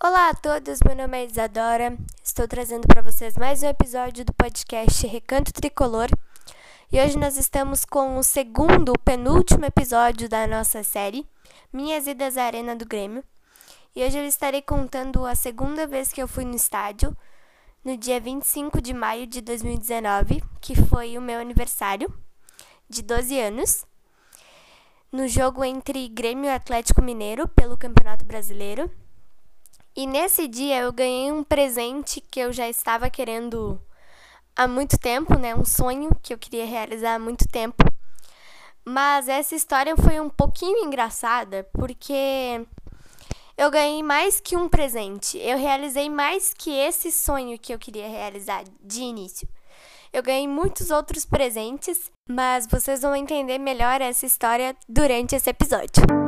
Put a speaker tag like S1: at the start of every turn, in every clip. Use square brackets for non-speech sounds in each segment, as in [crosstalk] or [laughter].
S1: Olá a todos, meu nome é Isadora. Estou trazendo para vocês mais um episódio do podcast Recanto Tricolor. E hoje nós estamos com o segundo, penúltimo episódio da nossa série, Minhas Idas à Arena do Grêmio. E hoje eu estarei contando a segunda vez que eu fui no estádio, no dia 25 de maio de 2019, que foi o meu aniversário de 12 anos, no jogo entre Grêmio e Atlético Mineiro pelo Campeonato Brasileiro. E nesse dia eu ganhei um presente que eu já estava querendo há muito tempo, né? Um sonho que eu queria realizar há muito tempo. Mas essa história foi um pouquinho engraçada porque eu ganhei mais que um presente. Eu realizei mais que esse sonho que eu queria realizar de início. Eu ganhei muitos outros presentes, mas vocês vão entender melhor essa história durante esse episódio.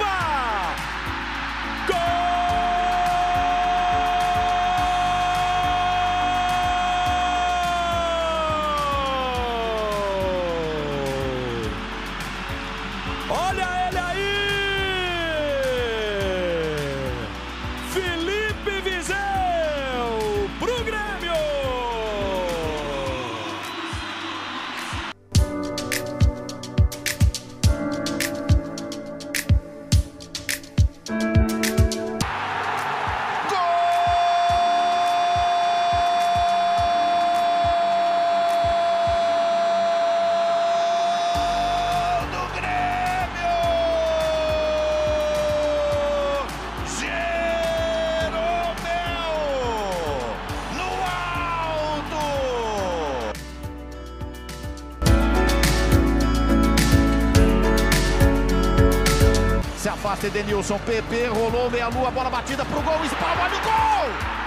S2: Edenilson, PP, rolou meia-lua, bola batida pro gol, espalma no gol!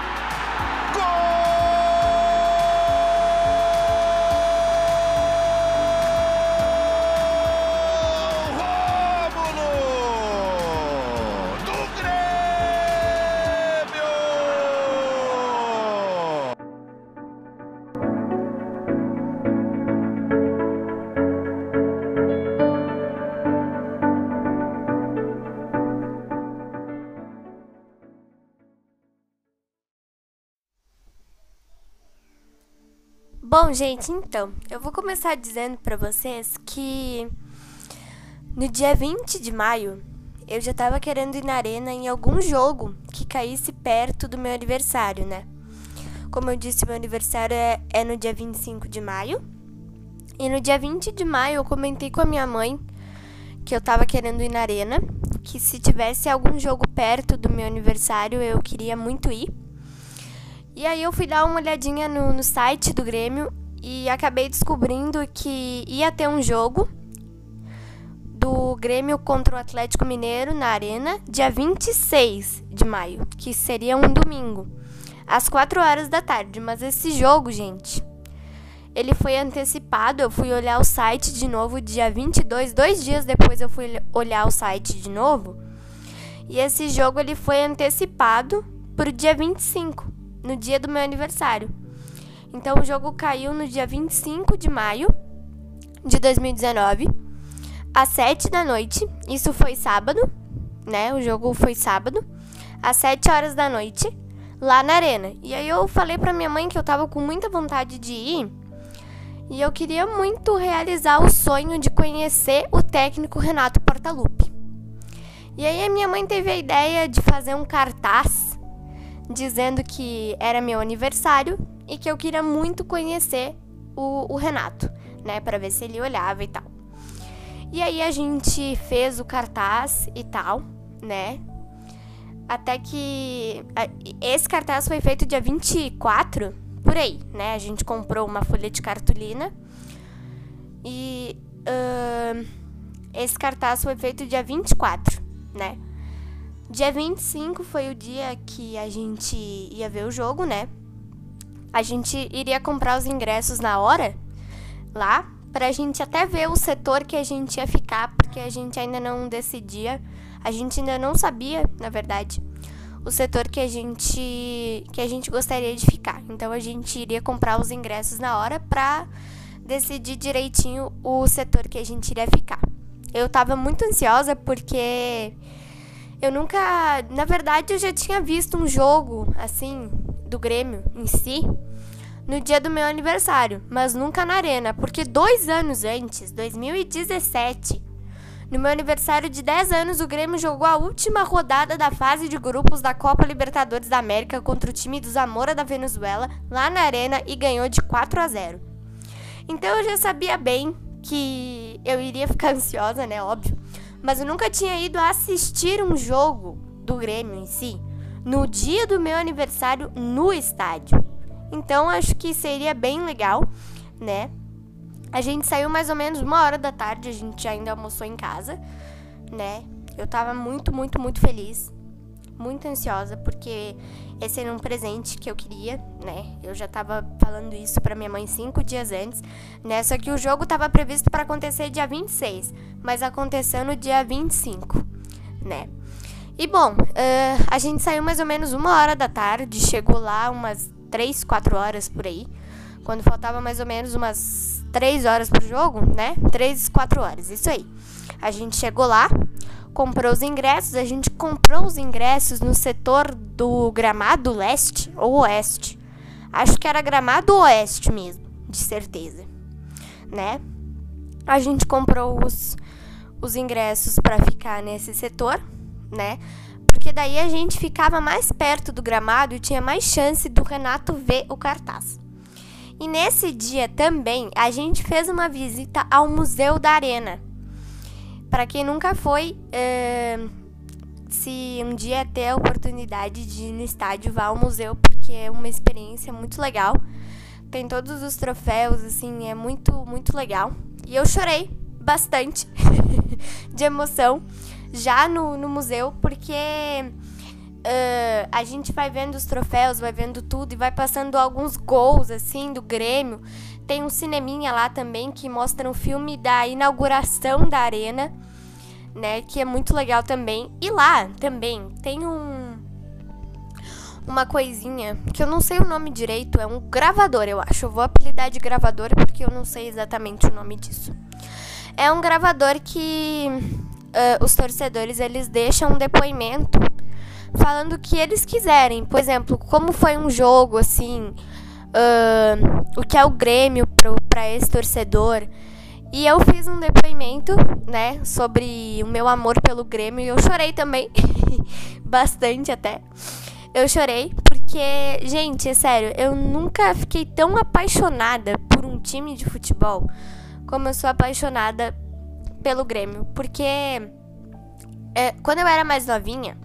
S1: Bom, gente, então, eu vou começar dizendo pra vocês que no dia 20 de maio eu já tava querendo ir na arena em algum jogo que caísse perto do meu aniversário, né? Como eu disse, meu aniversário é, é no dia 25 de maio. E no dia 20 de maio eu comentei com a minha mãe que eu tava querendo ir na arena, que se tivesse algum jogo perto do meu aniversário eu queria muito ir. E aí eu fui dar uma olhadinha no, no site do Grêmio e acabei descobrindo que ia ter um jogo do Grêmio contra o Atlético Mineiro na Arena, dia 26 de maio, que seria um domingo, às 4 horas da tarde. Mas esse jogo, gente, ele foi antecipado. Eu fui olhar o site de novo dia 22, dois dias depois eu fui olhar o site de novo. E esse jogo ele foi antecipado para o dia 25 no dia do meu aniversário. Então o jogo caiu no dia 25 de maio de 2019, às 7 da noite. Isso foi sábado, né? O jogo foi sábado, às 7 horas da noite, lá na arena. E aí eu falei pra minha mãe que eu tava com muita vontade de ir. E eu queria muito realizar o sonho de conhecer o técnico Renato Portaluppi. E aí a minha mãe teve a ideia de fazer um cartaz dizendo que era meu aniversário e que eu queria muito conhecer o, o Renato, né, para ver se ele olhava e tal. E aí a gente fez o cartaz e tal, né? Até que esse cartaz foi feito dia 24, por aí, né? A gente comprou uma folha de cartolina e uh, esse cartaz foi feito dia 24, né? Dia 25 foi o dia que a gente ia ver o jogo, né? A gente iria comprar os ingressos na hora lá pra gente até ver o setor que a gente ia ficar, porque a gente ainda não decidia, a gente ainda não sabia, na verdade, o setor que a gente que a gente gostaria de ficar. Então a gente iria comprar os ingressos na hora pra decidir direitinho o setor que a gente iria ficar. Eu tava muito ansiosa porque eu nunca, na verdade, eu já tinha visto um jogo assim do Grêmio em si no dia do meu aniversário, mas nunca na arena, porque dois anos antes, 2017, no meu aniversário de 10 anos, o Grêmio jogou a última rodada da fase de grupos da Copa Libertadores da América contra o time do Zamora da Venezuela, lá na arena, e ganhou de 4 a 0. Então eu já sabia bem que eu iria ficar [laughs] ansiosa, né? Óbvio. Mas eu nunca tinha ido assistir um jogo do Grêmio em si no dia do meu aniversário no estádio. Então acho que seria bem legal, né? A gente saiu mais ou menos uma hora da tarde, a gente ainda almoçou em casa, né? Eu tava muito, muito, muito feliz, muito ansiosa, porque esse era um presente que eu queria, né? Eu já tava falando isso para minha mãe cinco dias antes, né? Só que o jogo tava previsto para acontecer dia 26, mas aconteceu no dia 25, né? E bom, uh, a gente saiu mais ou menos uma hora da tarde, chegou lá umas 3, 4 horas por aí. Quando faltava mais ou menos umas 3 horas pro jogo, né? 3, 4 horas, isso aí. A gente chegou lá, comprou os ingressos, a gente comprou os ingressos no setor do gramado leste ou oeste. Acho que era gramado oeste mesmo, de certeza, né? A gente comprou os, os ingressos para ficar nesse setor, né? porque daí a gente ficava mais perto do gramado e tinha mais chance do Renato ver o cartaz. E nesse dia também a gente fez uma visita ao Museu da Arena. Para quem nunca foi, uh, se um dia ter a oportunidade de ir no estádio, vá ao museu, porque é uma experiência muito legal. Tem todos os troféus, assim, é muito, muito legal. E eu chorei bastante [laughs] de emoção já no, no museu, porque uh, a gente vai vendo os troféus, vai vendo tudo e vai passando alguns gols assim do Grêmio. Tem um cineminha lá também que mostra um filme da inauguração da arena, né, que é muito legal também. E lá também tem um uma coisinha que eu não sei o nome direito, é um gravador, eu acho. Eu vou apelidar de gravador porque eu não sei exatamente o nome disso. É um gravador que uh, os torcedores eles deixam um depoimento falando o que eles quiserem. Por exemplo, como foi um jogo, assim, uh, o que é o Grêmio para esse torcedor. E eu fiz um depoimento, né, sobre o meu amor pelo Grêmio e eu chorei também, [laughs] bastante até. Eu chorei porque, gente, é sério, eu nunca fiquei tão apaixonada por um time de futebol como eu sou apaixonada pelo Grêmio. Porque é, quando eu era mais novinha,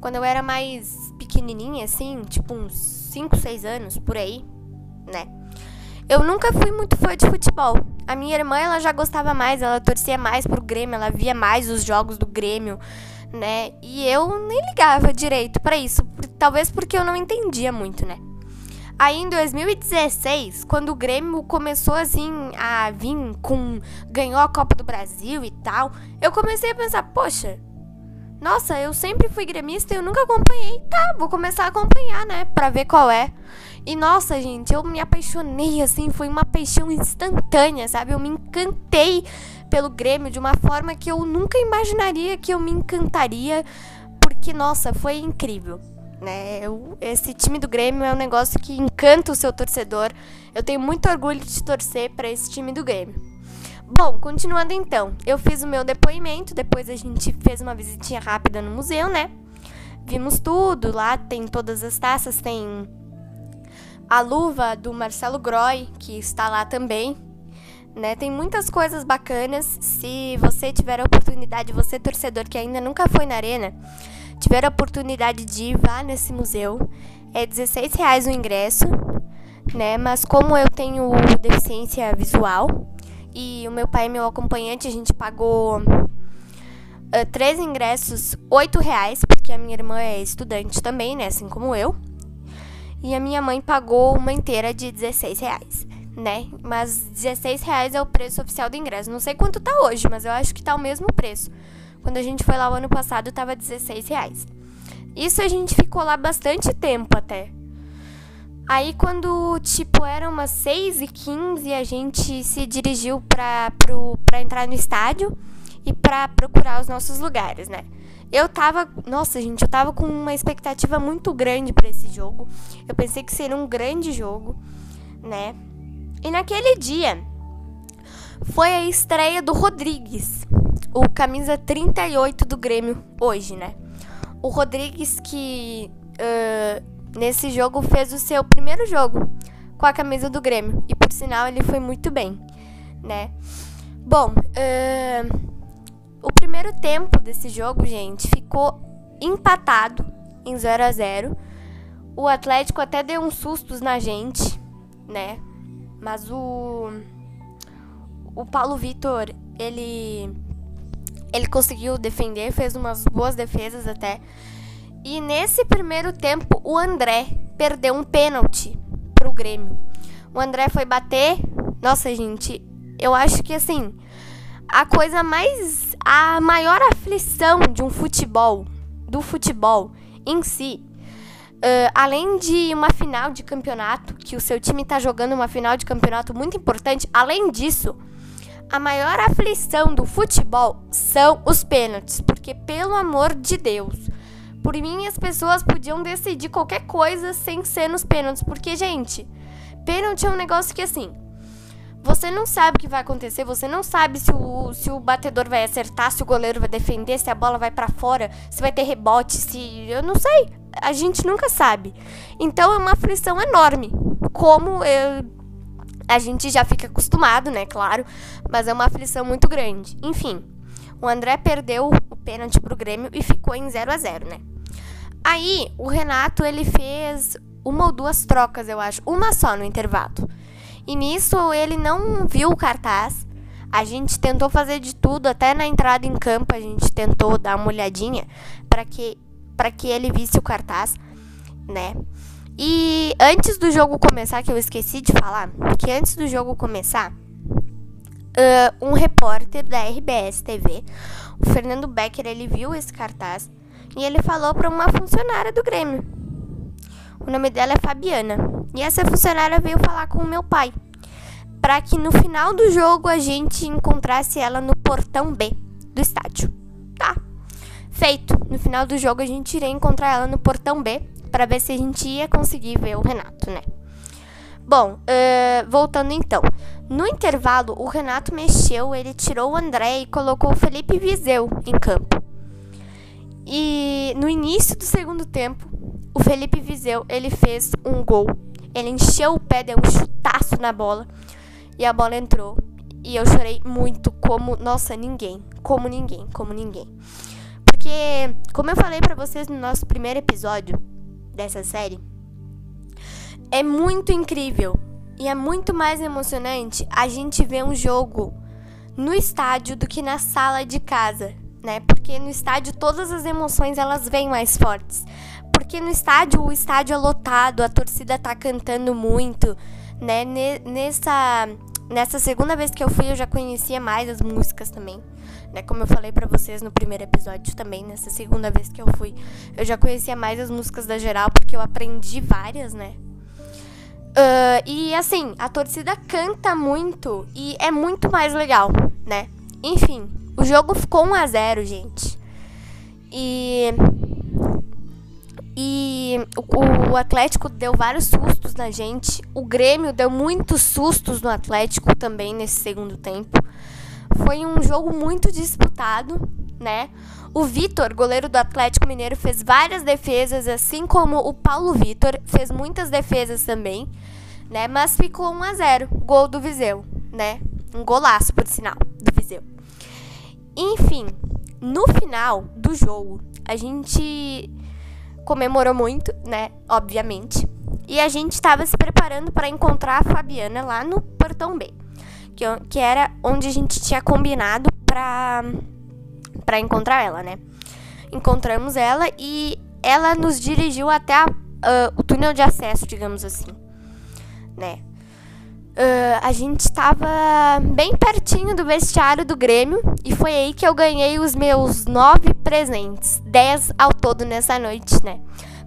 S1: quando eu era mais pequenininha, assim, tipo uns 5, 6 anos, por aí, né? Eu nunca fui muito fã de futebol. A minha irmã, ela já gostava mais, ela torcia mais pro Grêmio, ela via mais os jogos do Grêmio, né? E eu nem ligava direito para isso, talvez porque eu não entendia muito, né? Aí em 2016, quando o Grêmio começou assim a vir com. ganhou a Copa do Brasil e tal, eu comecei a pensar, poxa, nossa, eu sempre fui gremista e eu nunca acompanhei. Tá, vou começar a acompanhar, né? Pra ver qual é. E nossa, gente, eu me apaixonei, assim, foi uma paixão instantânea, sabe? Eu me encantei pelo Grêmio de uma forma que eu nunca imaginaria que eu me encantaria, porque, nossa, foi incrível né? Eu, esse time do Grêmio é um negócio que encanta o seu torcedor. Eu tenho muito orgulho de torcer para esse time do Grêmio. Bom, continuando então, eu fiz o meu depoimento, depois a gente fez uma visitinha rápida no museu, né? Vimos tudo, lá tem todas as taças, tem a luva do Marcelo Groy, que está lá também, né? Tem muitas coisas bacanas. Se você tiver a oportunidade, você torcedor que ainda nunca foi na arena, tiver a oportunidade de ir, vá nesse museu. É 16 reais o ingresso, né? Mas como eu tenho deficiência visual e o meu pai é meu acompanhante, a gente pagou uh, três ingressos, 8 reais, porque a minha irmã é estudante também, né? Assim como eu. E a minha mãe pagou uma inteira de 16 reais né? Mas 16 reais é o preço oficial do ingresso. Não sei quanto tá hoje, mas eu acho que tá o mesmo preço. Quando a gente foi lá o ano passado, tava 16 reais. Isso a gente ficou lá bastante tempo até. Aí quando, tipo, eram umas 6 e 15 a gente se dirigiu pra, pro, pra entrar no estádio e pra procurar os nossos lugares, né? Eu tava, nossa gente, eu tava com uma expectativa muito grande para esse jogo. Eu pensei que seria um grande jogo, né? E naquele dia foi a estreia do Rodrigues, o camisa 38 do Grêmio hoje, né? O Rodrigues que uh, nesse jogo fez o seu primeiro jogo com a camisa do Grêmio e por sinal ele foi muito bem, né? Bom, uh, o primeiro tempo desse jogo, gente, ficou empatado em 0 a 0. O Atlético até deu uns sustos na gente, né? Mas o o Paulo Vitor, ele ele conseguiu defender, fez umas boas defesas até. E nesse primeiro tempo, o André perdeu um pênalti pro Grêmio. O André foi bater. Nossa, gente, eu acho que assim, a coisa mais a maior aflição de um futebol, do futebol em si, Uh, além de uma final de campeonato, que o seu time está jogando uma final de campeonato muito importante, além disso, a maior aflição do futebol são os pênaltis, porque pelo amor de Deus, por mim as pessoas podiam decidir qualquer coisa sem ser nos pênaltis, porque gente, pênalti é um negócio que assim, você não sabe o que vai acontecer, você não sabe se o, se o batedor vai acertar, se o goleiro vai defender, se a bola vai para fora, se vai ter rebote, se eu não sei a gente nunca sabe. Então é uma aflição enorme. Como eu, a gente já fica acostumado, né? Claro, mas é uma aflição muito grande. Enfim, o André perdeu o pênalti pro Grêmio e ficou em 0 a 0 né? Aí, o Renato, ele fez uma ou duas trocas, eu acho. Uma só no intervalo. E nisso, ele não viu o cartaz. A gente tentou fazer de tudo, até na entrada em campo a gente tentou dar uma olhadinha para que para que ele visse o cartaz, né? E antes do jogo começar, que eu esqueci de falar, que antes do jogo começar, uh, um repórter da RBS TV, o Fernando Becker, ele viu esse cartaz e ele falou para uma funcionária do Grêmio. O nome dela é Fabiana. E essa funcionária veio falar com o meu pai, para que no final do jogo a gente encontrasse ela no portão B do estádio. Tá, Feito. No final do jogo a gente iria encontrar ela no portão B para ver se a gente ia conseguir ver o Renato, né? Bom, uh, voltando então. No intervalo, o Renato mexeu, ele tirou o André e colocou o Felipe Viseu em campo. E no início do segundo tempo, o Felipe Viseu, ele fez um gol. Ele encheu o pé, deu um chutaço na bola e a bola entrou. E eu chorei muito, como, nossa, ninguém, como ninguém, como ninguém. Porque, como eu falei para vocês no nosso primeiro episódio dessa série, é muito incrível e é muito mais emocionante a gente ver um jogo no estádio do que na sala de casa, né? Porque no estádio todas as emoções elas vêm mais fortes. Porque no estádio o estádio é lotado, a torcida tá cantando muito, né? Nessa nessa segunda vez que eu fui eu já conhecia mais as músicas também né? Como eu falei para vocês no primeiro episódio também, nessa segunda vez que eu fui, eu já conhecia mais as músicas da geral porque eu aprendi várias, né? Uh, e assim, a torcida canta muito e é muito mais legal, né? Enfim, o jogo ficou 1 a 0 gente. E. E o, o Atlético deu vários sustos na gente. O Grêmio deu muitos sustos no Atlético também nesse segundo tempo. Foi um jogo muito disputado, né? O Vitor, goleiro do Atlético Mineiro, fez várias defesas, assim como o Paulo Vitor fez muitas defesas também, né? Mas ficou 1 a 0, gol do Viseu, né? Um golaço, por sinal, do Viseu. Enfim, no final do jogo, a gente comemorou muito, né? Obviamente. E a gente estava se preparando para encontrar a Fabiana lá no Portão B, que, que era onde a gente tinha combinado para para encontrar ela, né? Encontramos ela e ela nos dirigiu até a, uh, o túnel de acesso, digamos assim, né? Uh, a gente estava bem pertinho do vestiário do Grêmio e foi aí que eu ganhei os meus nove presentes. Dez ao todo nessa noite, né?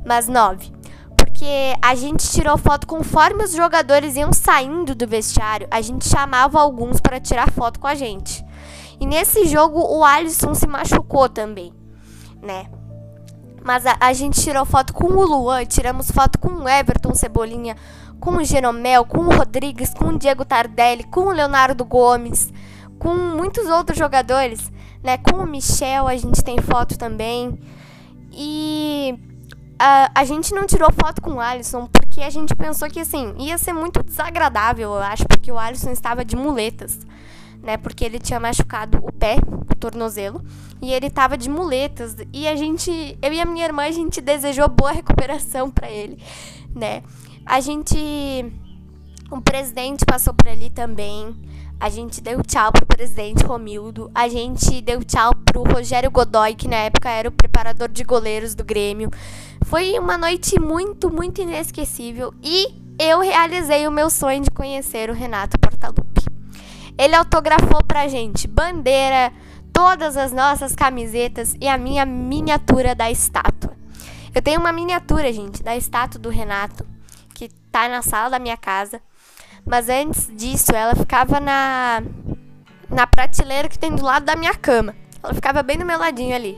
S1: Mas nove. Porque a gente tirou foto conforme os jogadores iam saindo do vestiário, a gente chamava alguns para tirar foto com a gente. E nesse jogo o Alisson se machucou também, né? Mas a, a gente tirou foto com o Luan, tiramos foto com o Everton Cebolinha, com o Jeromel, com o Rodrigues, com o Diego Tardelli, com o Leonardo Gomes, com muitos outros jogadores, né? Com o Michel a gente tem foto também. E a, a gente não tirou foto com o Alisson porque a gente pensou que assim ia ser muito desagradável, eu acho, porque o Alisson estava de muletas. Né, porque ele tinha machucado o pé, o tornozelo, e ele estava de muletas. E a gente, eu e a minha irmã, a gente desejou boa recuperação para ele, né? A gente. O presidente passou por ali também. A gente deu tchau pro presidente Romildo. A gente deu tchau pro Rogério Godoy, que na época era o preparador de goleiros do Grêmio. Foi uma noite muito, muito inesquecível. E eu realizei o meu sonho de conhecer o Renato Portaluppi. Ele autografou pra gente bandeira, todas as nossas camisetas e a minha miniatura da estátua. Eu tenho uma miniatura, gente, da estátua do Renato que tá na sala da minha casa. Mas antes disso, ela ficava na na prateleira que tem do lado da minha cama. Ela ficava bem do meu ladinho ali.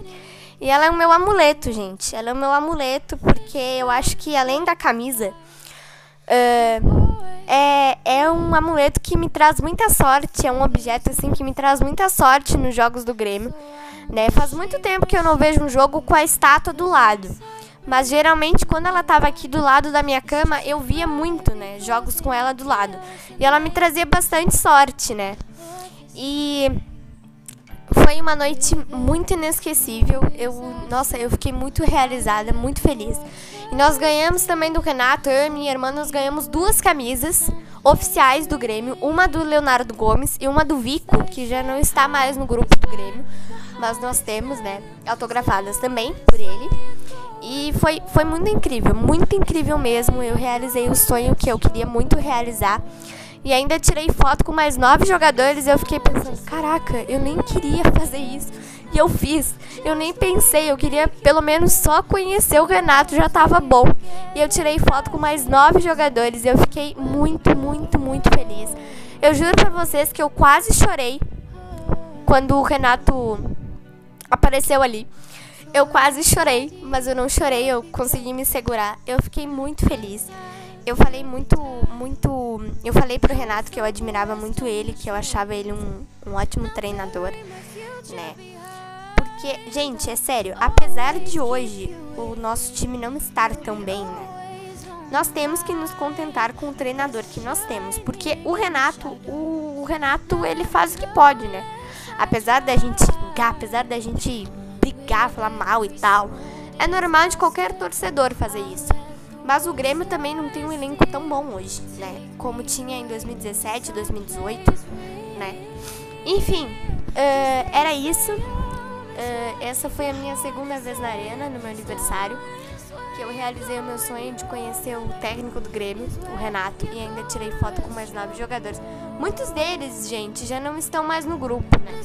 S1: E ela é o meu amuleto, gente. Ela é o meu amuleto porque eu acho que além da camisa, uh, é, é um amuleto que me traz muita sorte. É um objeto assim que me traz muita sorte nos jogos do Grêmio. Né? Faz muito tempo que eu não vejo um jogo com a estátua do lado. Mas geralmente quando ela tava aqui do lado da minha cama, eu via muito, né? Jogos com ela do lado. E ela me trazia bastante sorte, né? E foi uma noite muito inesquecível. Eu, nossa, eu fiquei muito realizada, muito feliz. E nós ganhamos também do Renato, eu e minha irmã, nós ganhamos duas camisas oficiais do Grêmio, uma do Leonardo Gomes e uma do Vico, que já não está mais no grupo do Grêmio, mas nós temos, né, autografadas também por ele. E foi, foi muito incrível, muito incrível mesmo. Eu realizei o sonho que eu queria muito realizar. E ainda tirei foto com mais nove jogadores. Eu fiquei pensando: caraca, eu nem queria [laughs] fazer isso. E eu fiz. Eu nem pensei, eu queria pelo menos só conhecer o Renato, já tava bom. E eu tirei foto com mais nove jogadores. Eu fiquei muito, muito, muito feliz. Eu juro pra vocês que eu quase chorei quando o Renato apareceu ali. Eu quase chorei, mas eu não chorei, eu consegui me segurar. Eu fiquei muito feliz. Eu falei muito, muito. Eu falei pro Renato que eu admirava muito ele, que eu achava ele um, um ótimo treinador, né? Porque, gente, é sério, apesar de hoje o nosso time não estar tão bem, né? Nós temos que nos contentar com o treinador que nós temos, porque o Renato, o, o Renato, ele faz o que pode, né? Apesar da gente apesar da gente brigar, falar mal e tal. É normal de qualquer torcedor fazer isso. Mas o Grêmio também não tem um elenco tão bom hoje, né? Como tinha em 2017, 2018, né? Enfim, uh, era isso. Uh, essa foi a minha segunda vez na arena, no meu aniversário. Que eu realizei o meu sonho de conhecer o técnico do Grêmio, o Renato, e ainda tirei foto com mais nove jogadores. Muitos deles, gente, já não estão mais no grupo, né?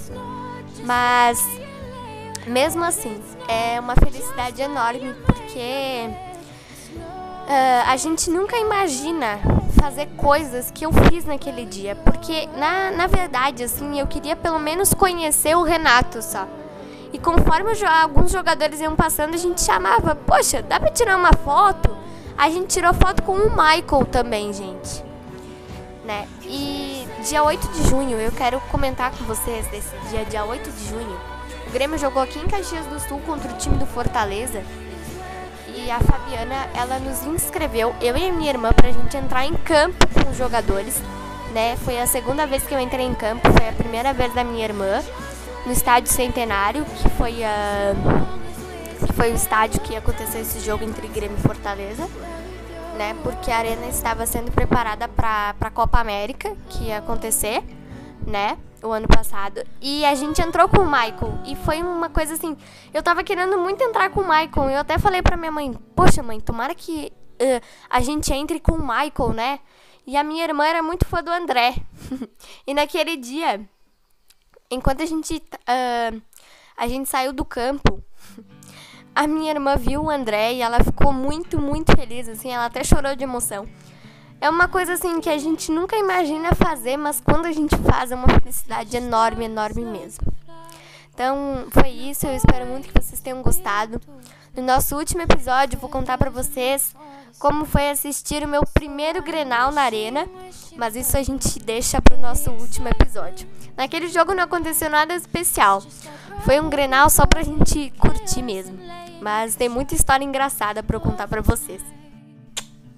S1: Mas mesmo assim, é uma felicidade enorme porque uh, a gente nunca imagina fazer coisas que eu fiz naquele dia. Porque, na, na verdade, assim, eu queria pelo menos conhecer o Renato só. E conforme alguns jogadores iam passando, a gente chamava, poxa, dá pra tirar uma foto? A gente tirou foto com o Michael também, gente. Né? E dia 8 de junho, eu quero comentar com vocês desse dia, dia 8 de junho o Grêmio jogou aqui em Caxias do Sul contra o time do Fortaleza. E a Fabiana, ela nos inscreveu, eu e a minha irmã, pra gente entrar em campo com os jogadores, né? Foi a segunda vez que eu entrei em campo, foi a primeira vez da minha irmã no estádio Centenário, que foi a que foi o estádio que aconteceu esse jogo entre Grêmio e Fortaleza, né? Porque a arena estava sendo preparada para a Copa América, que ia acontecer, né? O ano passado. E a gente entrou com o Michael. E foi uma coisa assim. Eu tava querendo muito entrar com o Michael. Eu até falei pra minha mãe: Poxa, mãe, tomara que uh, a gente entre com o Michael, né? E a minha irmã era muito fã do André. [laughs] e naquele dia, enquanto a gente, uh, a gente saiu do campo, [laughs] a minha irmã viu o André e ela ficou muito, muito feliz, assim, ela até chorou de emoção. É uma coisa assim que a gente nunca imagina fazer, mas quando a gente faz é uma felicidade enorme, enorme mesmo. Então, foi isso, eu espero muito que vocês tenham gostado. No nosso último episódio, vou contar para vocês como foi assistir o meu primeiro Grenal na arena, mas isso a gente deixa para o nosso último episódio. Naquele jogo não aconteceu nada especial. Foi um Grenal só pra gente curtir mesmo. Mas tem muita história engraçada para contar para vocês.